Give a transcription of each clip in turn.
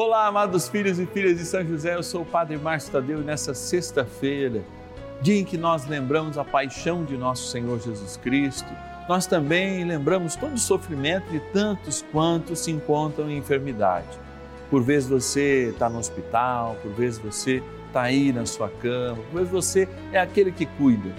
Olá, amados filhos e filhas de São José, eu sou o Padre Márcio Tadeu e nessa sexta-feira, dia em que nós lembramos a paixão de nosso Senhor Jesus Cristo, nós também lembramos todo o sofrimento de tantos quantos se encontram em enfermidade. Por vezes você está no hospital, por vezes você está aí na sua cama, por vezes você é aquele que cuida.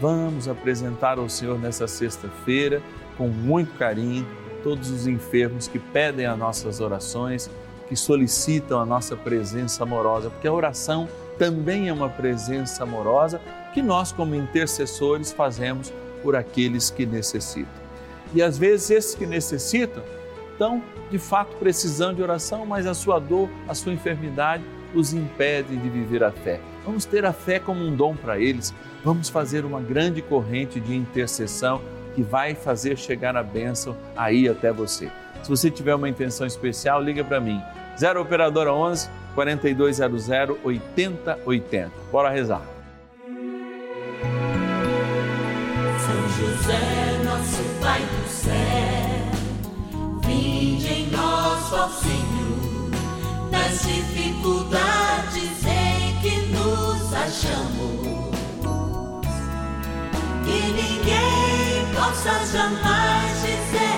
Vamos apresentar ao Senhor nessa sexta-feira, com muito carinho, todos os enfermos que pedem as nossas orações que solicitam a nossa presença amorosa, porque a oração também é uma presença amorosa que nós, como intercessores, fazemos por aqueles que necessitam. E às vezes esses que necessitam estão de fato precisando de oração, mas a sua dor, a sua enfermidade os impede de viver a fé. Vamos ter a fé como um dom para eles, vamos fazer uma grande corrente de intercessão que vai fazer chegar a bênção aí até você. Se você tiver uma intenção especial, liga para mim. 0 Operadora 11 4200 8080. Bora rezar. São José, nosso Pai do céu, vinde em nós, ó nas dificuldades em que nos achamos. Que ninguém possa jamais dizer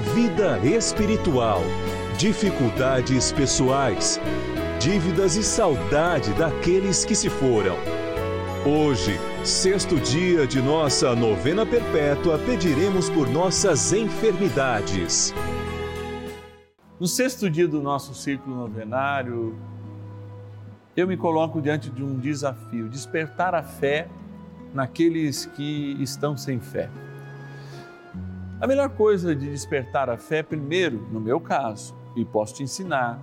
vida espiritual, dificuldades pessoais, dívidas e saudade daqueles que se foram. Hoje, sexto dia de nossa novena perpétua, pediremos por nossas enfermidades. No sexto dia do nosso ciclo novenário, eu me coloco diante de um desafio: despertar a fé naqueles que estão sem fé. A melhor coisa de despertar a fé, primeiro, no meu caso, e posso te ensinar,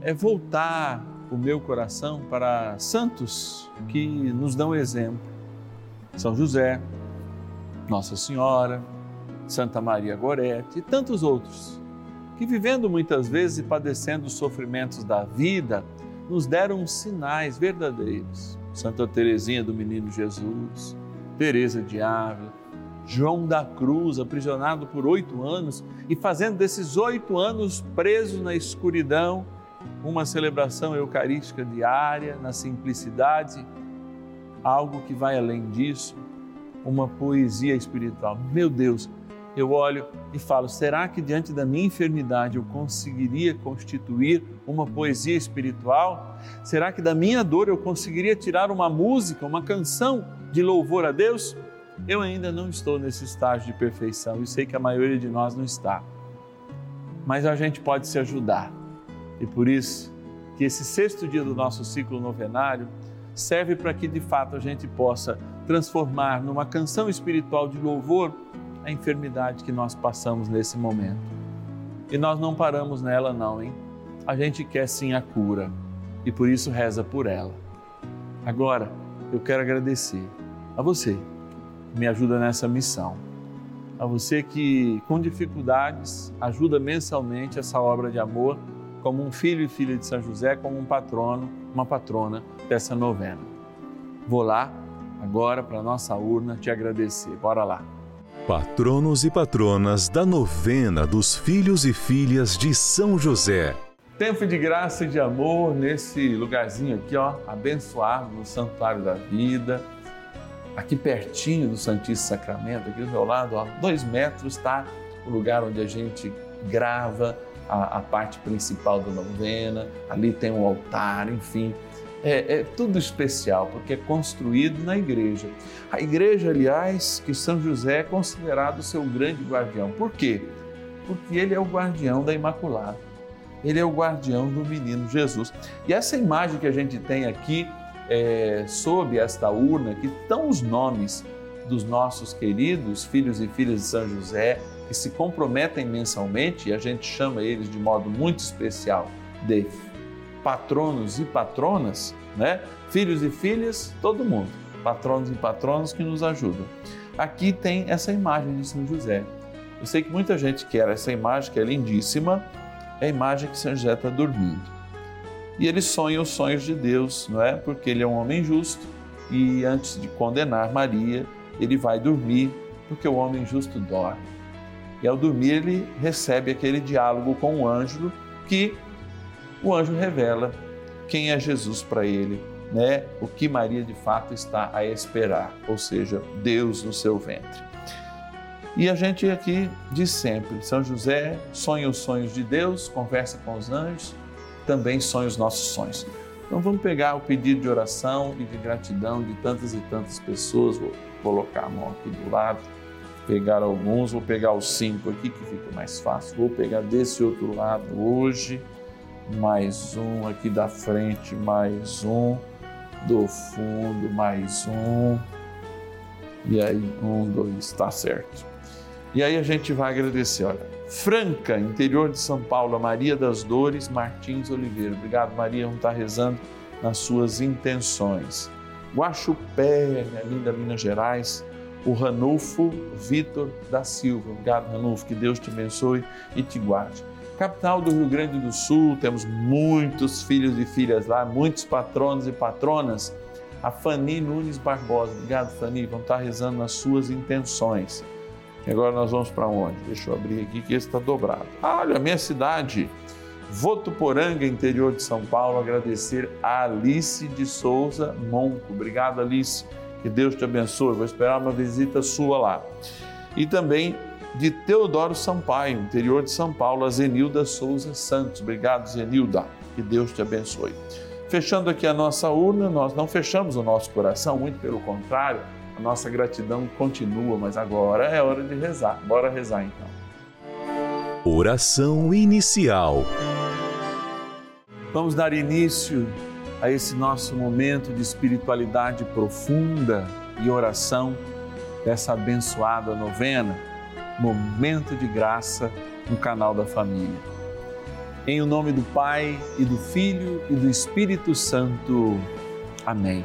é voltar o meu coração para santos que nos dão exemplo. São José, Nossa Senhora, Santa Maria Gorete e tantos outros, que vivendo muitas vezes e padecendo os sofrimentos da vida, nos deram sinais verdadeiros. Santa Teresinha do Menino Jesus, Teresa de Ávila, João da Cruz, aprisionado por oito anos e fazendo desses oito anos preso na escuridão, uma celebração eucarística diária, na simplicidade, algo que vai além disso, uma poesia espiritual. Meu Deus, eu olho e falo: será que diante da minha enfermidade eu conseguiria constituir uma poesia espiritual? Será que da minha dor eu conseguiria tirar uma música, uma canção de louvor a Deus? Eu ainda não estou nesse estágio de perfeição e sei que a maioria de nós não está. Mas a gente pode se ajudar. E por isso que esse sexto dia do nosso ciclo novenário serve para que de fato a gente possa transformar numa canção espiritual de louvor a enfermidade que nós passamos nesse momento. E nós não paramos nela não, hein? A gente quer sim a cura e por isso reza por ela. Agora, eu quero agradecer a você me ajuda nessa missão. A você que, com dificuldades, ajuda mensalmente essa obra de amor, como um filho e filha de São José, como um patrono, uma patrona dessa novena. Vou lá agora para a nossa urna te agradecer. Bora lá. Patronos e patronas da novena dos filhos e filhas de São José. Tempo de graça e de amor nesse lugarzinho aqui, ó, abençoado no Santuário da Vida aqui pertinho do Santíssimo Sacramento, aqui do meu lado, a dois metros está o lugar onde a gente grava a, a parte principal da novena, ali tem um altar, enfim. É, é, tudo especial, porque é construído na igreja. A igreja, aliás, que São José é considerado seu grande guardião. Por quê? Porque ele é o guardião da Imaculada. Ele é o guardião do menino Jesus. E essa imagem que a gente tem aqui, é, sob esta urna, que estão os nomes dos nossos queridos filhos e filhas de São José, que se comprometem mensalmente, e a gente chama eles de modo muito especial de patronos e patronas, né? Filhos e filhas, todo mundo, patronos e patronas que nos ajudam. Aqui tem essa imagem de São José. Eu sei que muita gente quer essa imagem, que é lindíssima, é a imagem que São José está dormindo. E ele sonha os sonhos de Deus, não é? Porque ele é um homem justo e antes de condenar Maria, ele vai dormir, porque o homem justo dorme. E ao dormir, ele recebe aquele diálogo com o anjo, que o anjo revela quem é Jesus para ele, né? O que Maria de fato está a esperar, ou seja, Deus no seu ventre. E a gente aqui diz sempre: São José sonha os sonhos de Deus, conversa com os anjos, também sonha os nossos sonhos. Então vamos pegar o pedido de oração e de gratidão de tantas e tantas pessoas, vou colocar a mão aqui do lado pegar alguns, vou pegar os cinco aqui que fica mais fácil. Vou pegar desse outro lado hoje, mais um aqui da frente, mais um do fundo, mais um. E aí, um, dois, tá certo. E aí a gente vai agradecer, olha. Franca, interior de São Paulo, Maria das Dores Martins Oliveira. Obrigado, Maria, vamos estar rezando nas suas intenções. Guaxupé, minha linda Minas Gerais, o Ranulfo Vitor da Silva. Obrigado, Ranulfo, que Deus te abençoe e te guarde. Capital do Rio Grande do Sul, temos muitos filhos e filhas lá, muitos patronos e patronas. A Fani Nunes Barbosa. Obrigado, Fani. Vamos estar rezando nas suas intenções. Agora nós vamos para onde? Deixa eu abrir aqui que esse está dobrado. Ah, olha, minha cidade, Votuporanga, interior de São Paulo, agradecer a Alice de Souza Monco. Obrigado, Alice que Deus te abençoe. Vou esperar uma visita sua lá. E também de Teodoro Sampaio, interior de São Paulo, a Zenilda Souza Santos. Obrigado, Zenilda. Que Deus te abençoe. Fechando aqui a nossa urna, nós não fechamos o nosso coração, muito pelo contrário, a nossa gratidão continua, mas agora é hora de rezar. Bora rezar então. Oração inicial. Vamos dar início a esse nosso momento de espiritualidade profunda e oração dessa abençoada novena, Momento de Graça no canal da Família. Em o nome do Pai e do Filho e do Espírito Santo. Amém.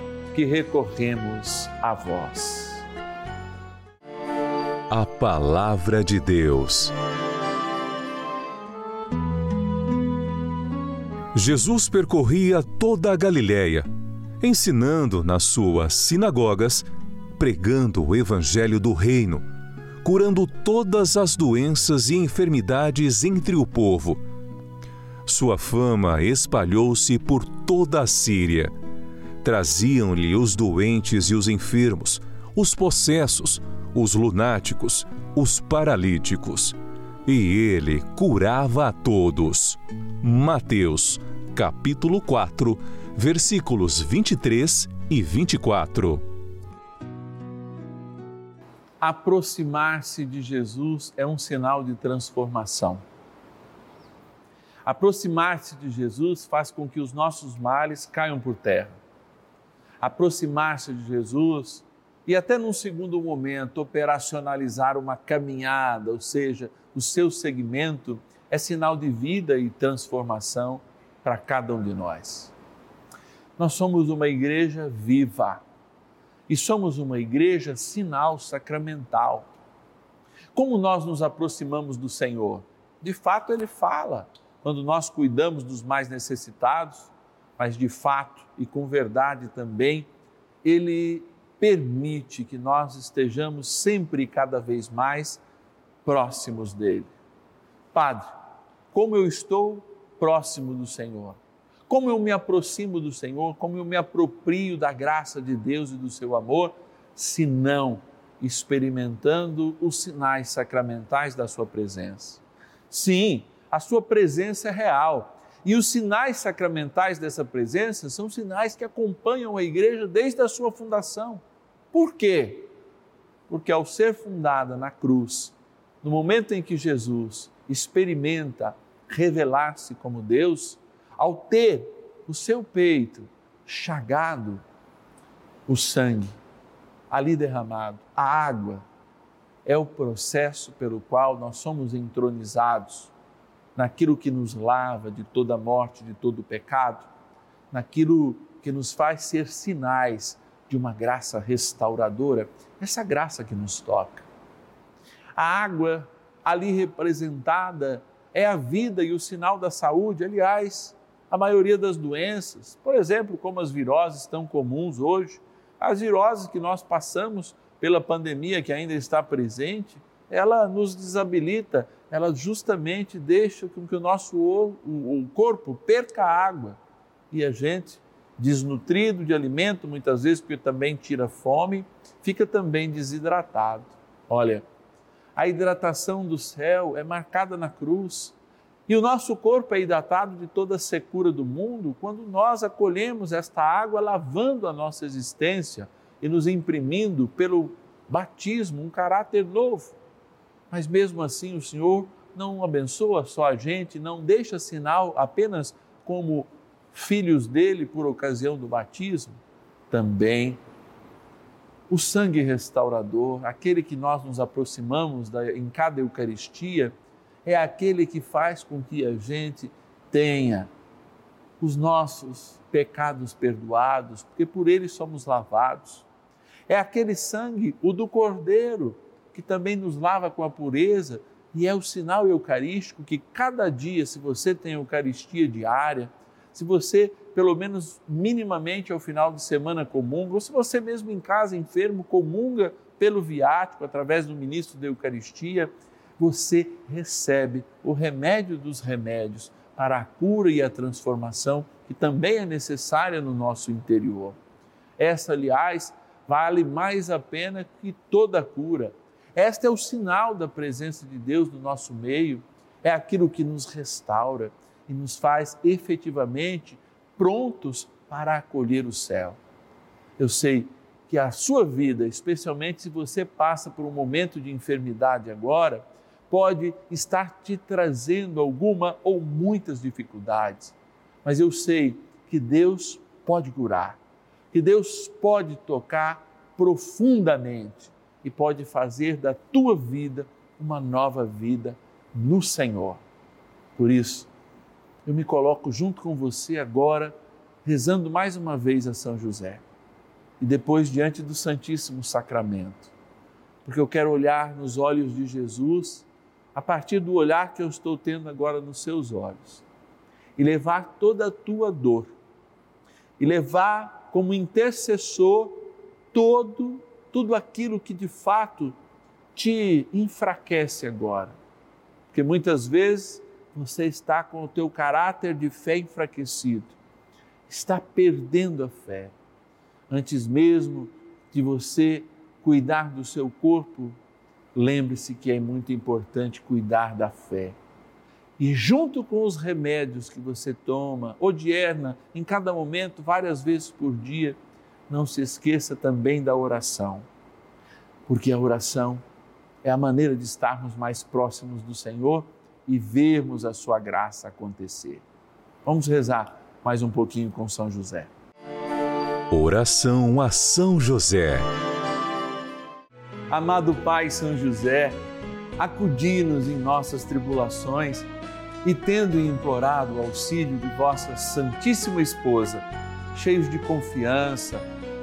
que recorremos a vós. A Palavra de Deus. Jesus percorria toda a Galiléia, ensinando nas suas sinagogas, pregando o Evangelho do Reino, curando todas as doenças e enfermidades entre o povo. Sua fama espalhou-se por toda a Síria Traziam-lhe os doentes e os enfermos, os possessos, os lunáticos, os paralíticos. E ele curava a todos. Mateus, capítulo 4, versículos 23 e 24. Aproximar-se de Jesus é um sinal de transformação. Aproximar-se de Jesus faz com que os nossos males caiam por terra aproximar-se de Jesus e até num segundo momento operacionalizar uma caminhada, ou seja, o seu segmento é sinal de vida e transformação para cada um de nós. Nós somos uma igreja viva e somos uma igreja sinal sacramental. Como nós nos aproximamos do Senhor? De fato, Ele fala. Quando nós cuidamos dos mais necessitados, mas de fato e com verdade também, ele permite que nós estejamos sempre e cada vez mais próximos dele. Padre, como eu estou próximo do Senhor? Como eu me aproximo do Senhor? Como eu me aproprio da graça de Deus e do seu amor, se não experimentando os sinais sacramentais da sua presença? Sim, a sua presença é real e os sinais sacramentais dessa presença são sinais que acompanham a igreja desde a sua fundação. Por quê? Porque ao ser fundada na cruz, no momento em que Jesus experimenta revelar-se como Deus, ao ter o seu peito chagado, o sangue ali derramado, a água, é o processo pelo qual nós somos entronizados naquilo que nos lava de toda morte, de todo pecado, naquilo que nos faz ser sinais de uma graça restauradora, essa graça que nos toca. A água ali representada é a vida e o sinal da saúde, aliás, a maioria das doenças, por exemplo, como as viroses tão comuns hoje, as viroses que nós passamos pela pandemia que ainda está presente, ela nos desabilita ela justamente deixa com que o nosso o, corpo perca água e a gente, desnutrido de alimento, muitas vezes porque também tira fome, fica também desidratado. Olha, a hidratação do céu é marcada na cruz. E o nosso corpo é hidratado de toda a secura do mundo quando nós acolhemos esta água lavando a nossa existência e nos imprimindo pelo batismo um caráter novo. Mas mesmo assim, o Senhor não abençoa só a gente, não deixa sinal apenas como filhos dele por ocasião do batismo, também o sangue restaurador, aquele que nós nos aproximamos da, em cada Eucaristia, é aquele que faz com que a gente tenha os nossos pecados perdoados, porque por ele somos lavados. É aquele sangue, o do Cordeiro, que também nos lava com a pureza e é o sinal eucarístico que cada dia, se você tem Eucaristia diária, se você, pelo menos minimamente ao final de semana comunga, ou se você mesmo em casa enfermo comunga pelo viático, através do ministro da Eucaristia, você recebe o remédio dos remédios para a cura e a transformação que também é necessária no nosso interior. Essa, aliás, vale mais a pena que toda a cura este é o sinal da presença de Deus no nosso meio, é aquilo que nos restaura e nos faz efetivamente prontos para acolher o céu. Eu sei que a sua vida, especialmente se você passa por um momento de enfermidade agora, pode estar te trazendo alguma ou muitas dificuldades, mas eu sei que Deus pode curar, que Deus pode tocar profundamente e pode fazer da tua vida uma nova vida no Senhor. Por isso, eu me coloco junto com você agora, rezando mais uma vez a São José. e depois diante do Santíssimo Sacramento. Porque eu quero olhar nos olhos de Jesus a partir do olhar que eu estou tendo agora nos seus olhos e levar toda a tua dor e levar como intercessor todo tudo aquilo que de fato te enfraquece agora. Porque muitas vezes você está com o teu caráter de fé enfraquecido, está perdendo a fé. Antes mesmo de você cuidar do seu corpo, lembre-se que é muito importante cuidar da fé. E junto com os remédios que você toma, odierna, em cada momento, várias vezes por dia, não se esqueça também da oração. Porque a oração é a maneira de estarmos mais próximos do Senhor e vermos a sua graça acontecer. Vamos rezar mais um pouquinho com São José. Oração a São José. Amado Pai São José, acudi-nos em nossas tribulações e, tendo implorado o auxílio de vossa Santíssima Esposa, cheios de confiança,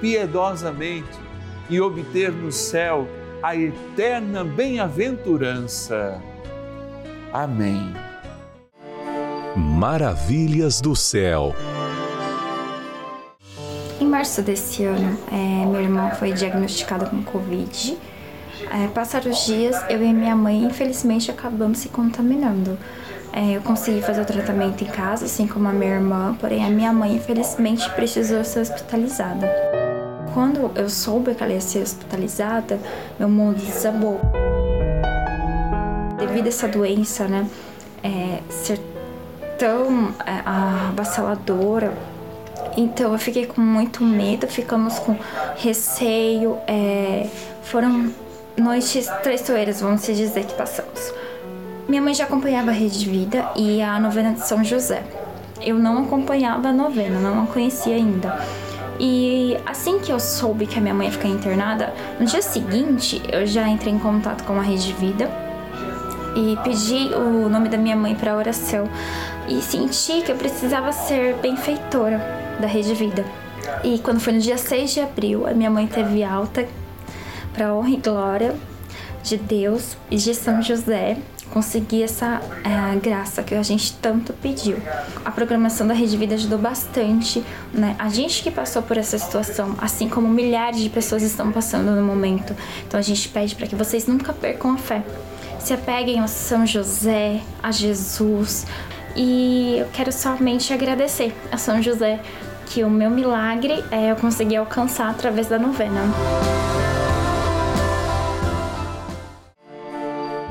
piedosamente e obter no céu a eterna bem-aventurança. Amém. Maravilhas do céu. Em março desse ano, é, minha irmã foi diagnosticada com Covid. É, passaram os dias, eu e minha mãe, infelizmente, acabamos se contaminando. É, eu consegui fazer o tratamento em casa, assim como a minha irmã, porém a minha mãe, infelizmente, precisou ser hospitalizada. Quando eu soube que ela ia ser hospitalizada, meu mundo desabou. Devido a essa doença, né, é, ser tão é, avassaladora, então eu fiquei com muito medo, ficamos com receio. É, foram noites traiçoeiras, vamos dizer, que passamos. Minha mãe já acompanhava a Rede de Vida e a novena de São José. Eu não acompanhava a novena, não a conhecia ainda. E assim que eu soube que a minha mãe ia ficar internada, no dia seguinte eu já entrei em contato com a Rede de Vida e pedi o nome da minha mãe para oração e senti que eu precisava ser benfeitora da Rede de Vida. E quando foi no dia 6 de abril, a minha mãe teve alta para honra e glória de Deus e de São José conseguir essa é, graça que a gente tanto pediu. A programação da Rede Vida ajudou bastante, né? A gente que passou por essa situação, assim como milhares de pessoas estão passando no momento. Então a gente pede para que vocês nunca percam a fé. Se apeguem a São José, a Jesus. E eu quero somente agradecer a São José que o meu milagre é eu consegui alcançar através da novena.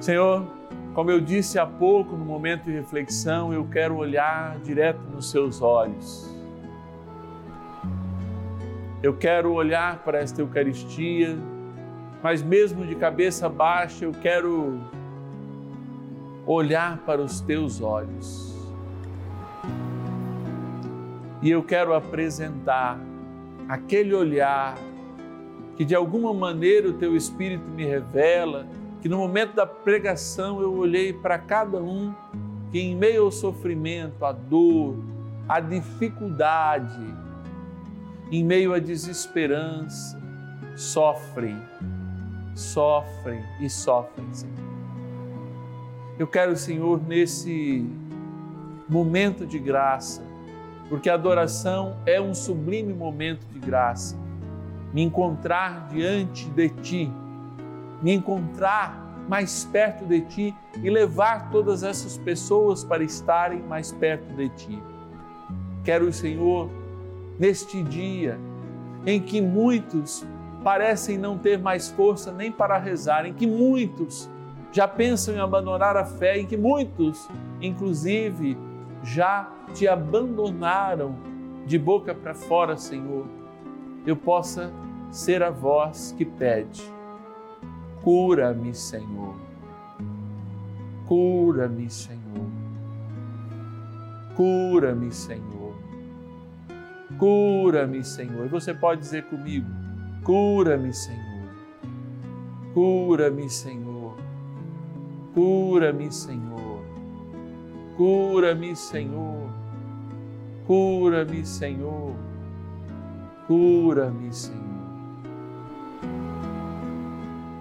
Senhor, como eu disse há pouco no momento de reflexão, eu quero olhar direto nos seus olhos. Eu quero olhar para esta Eucaristia, mas mesmo de cabeça baixa, eu quero olhar para os teus olhos. E eu quero apresentar aquele olhar que de alguma maneira o teu Espírito me revela, que no momento da pregação eu olhei para cada um que, em meio ao sofrimento, à dor, à dificuldade, em meio à desesperança, sofrem, sofrem e sofrem, Senhor. Eu quero, Senhor, nesse momento de graça, porque a adoração é um sublime momento de graça, me encontrar diante de Ti me encontrar mais perto de Ti e levar todas essas pessoas para estarem mais perto de Ti. Quero, Senhor, neste dia em que muitos parecem não ter mais força nem para rezar, em que muitos já pensam em abandonar a fé, em que muitos, inclusive, já te abandonaram de boca para fora, Senhor, eu possa ser a voz que pede Cura-me, Senhor. Cura-me, Senhor. Cura-me, Senhor. Cura-me, Senhor. E você pode dizer comigo: Cura-me, Senhor. Cura-me, Senhor. Cura-me, Senhor. Cura-me, Senhor. Cura-me, Senhor. Cura-me, Senhor.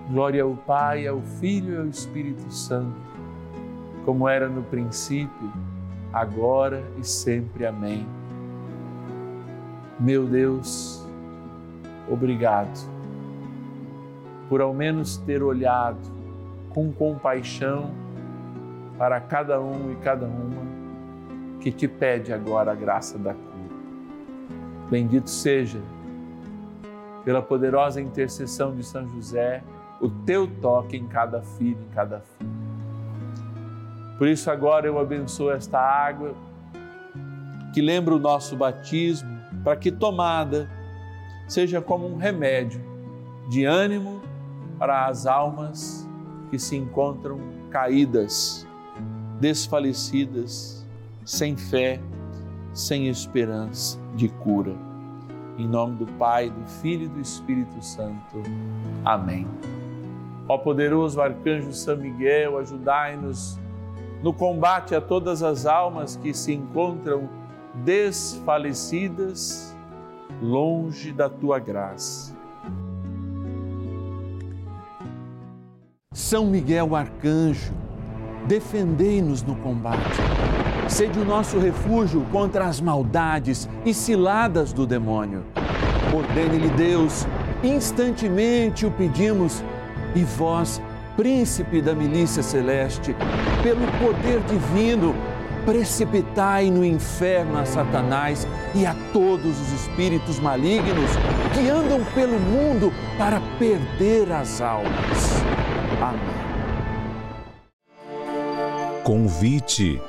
Glória ao Pai, ao Filho e ao Espírito Santo, como era no princípio, agora e sempre. Amém. Meu Deus, obrigado por ao menos ter olhado com compaixão para cada um e cada uma que te pede agora a graça da cura. Bendito seja, pela poderosa intercessão de São José, o teu toque em cada filho, em cada filha. Por isso agora eu abençoo esta água que lembra o nosso batismo, para que tomada seja como um remédio de ânimo para as almas que se encontram caídas, desfalecidas, sem fé, sem esperança de cura. Em nome do Pai, do Filho e do Espírito Santo. Amém. Ó poderoso arcanjo São Miguel, ajudai-nos no combate a todas as almas que se encontram desfalecidas longe da tua graça. São Miguel arcanjo, defendei-nos no combate. Sede o nosso refúgio contra as maldades e ciladas do demônio. Ordene-lhe Deus, instantemente o pedimos e vós, príncipe da milícia celeste, pelo poder divino, precipitai no inferno a Satanás e a todos os espíritos malignos que andam pelo mundo para perder as almas. Amém. Convite.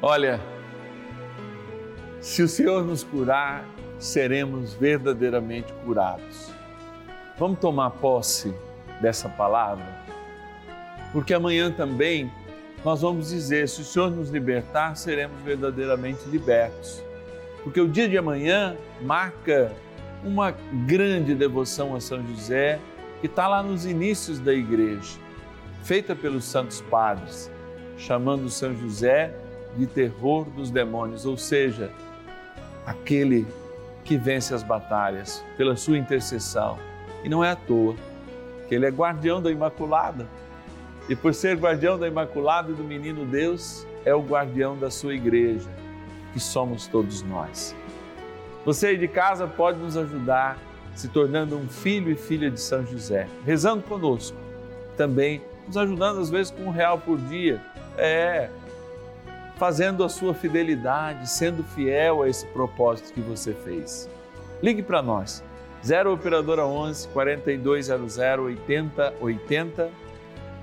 Olha, se o Senhor nos curar, seremos verdadeiramente curados. Vamos tomar posse dessa palavra? Porque amanhã também nós vamos dizer: se o Senhor nos libertar, seremos verdadeiramente libertos. Porque o dia de amanhã marca uma grande devoção a São José, que está lá nos inícios da igreja, feita pelos santos padres, chamando São José de terror dos demônios, ou seja, aquele que vence as batalhas pela sua intercessão e não é à toa que ele é guardião da Imaculada. E por ser guardião da Imaculada e do Menino Deus, é o guardião da sua igreja, que somos todos nós. Você aí de casa pode nos ajudar se tornando um filho e filha de São José, rezando conosco. Também nos ajudando às vezes com um real por dia. É, fazendo a sua fidelidade, sendo fiel a esse propósito que você fez. Ligue para nós. 0 operadora 11 4200 8080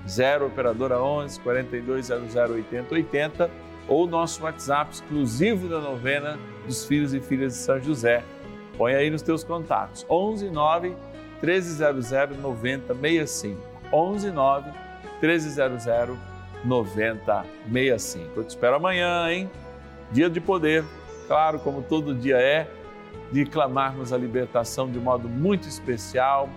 0 operadora 11 4200 8080 ou nosso WhatsApp exclusivo da novena dos filhos e filhas de São José. Põe aí nos teus contatos. 11 9 1300 9065. 11 9 1300 9065. Eu te espero amanhã, hein? Dia de poder, claro, como todo dia é de clamarmos a libertação de modo muito especial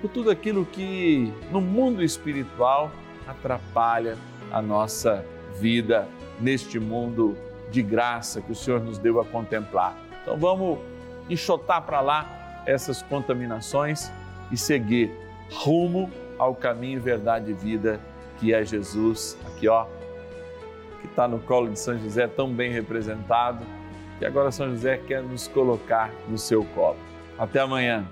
por tudo aquilo que no mundo espiritual atrapalha a nossa vida neste mundo de graça que o Senhor nos deu a contemplar. Então vamos enxotar para lá essas contaminações e seguir rumo ao caminho, verdade e vida que é Jesus, aqui ó, que está no colo de São José, tão bem representado e agora São José quer nos colocar no seu colo. Até amanhã.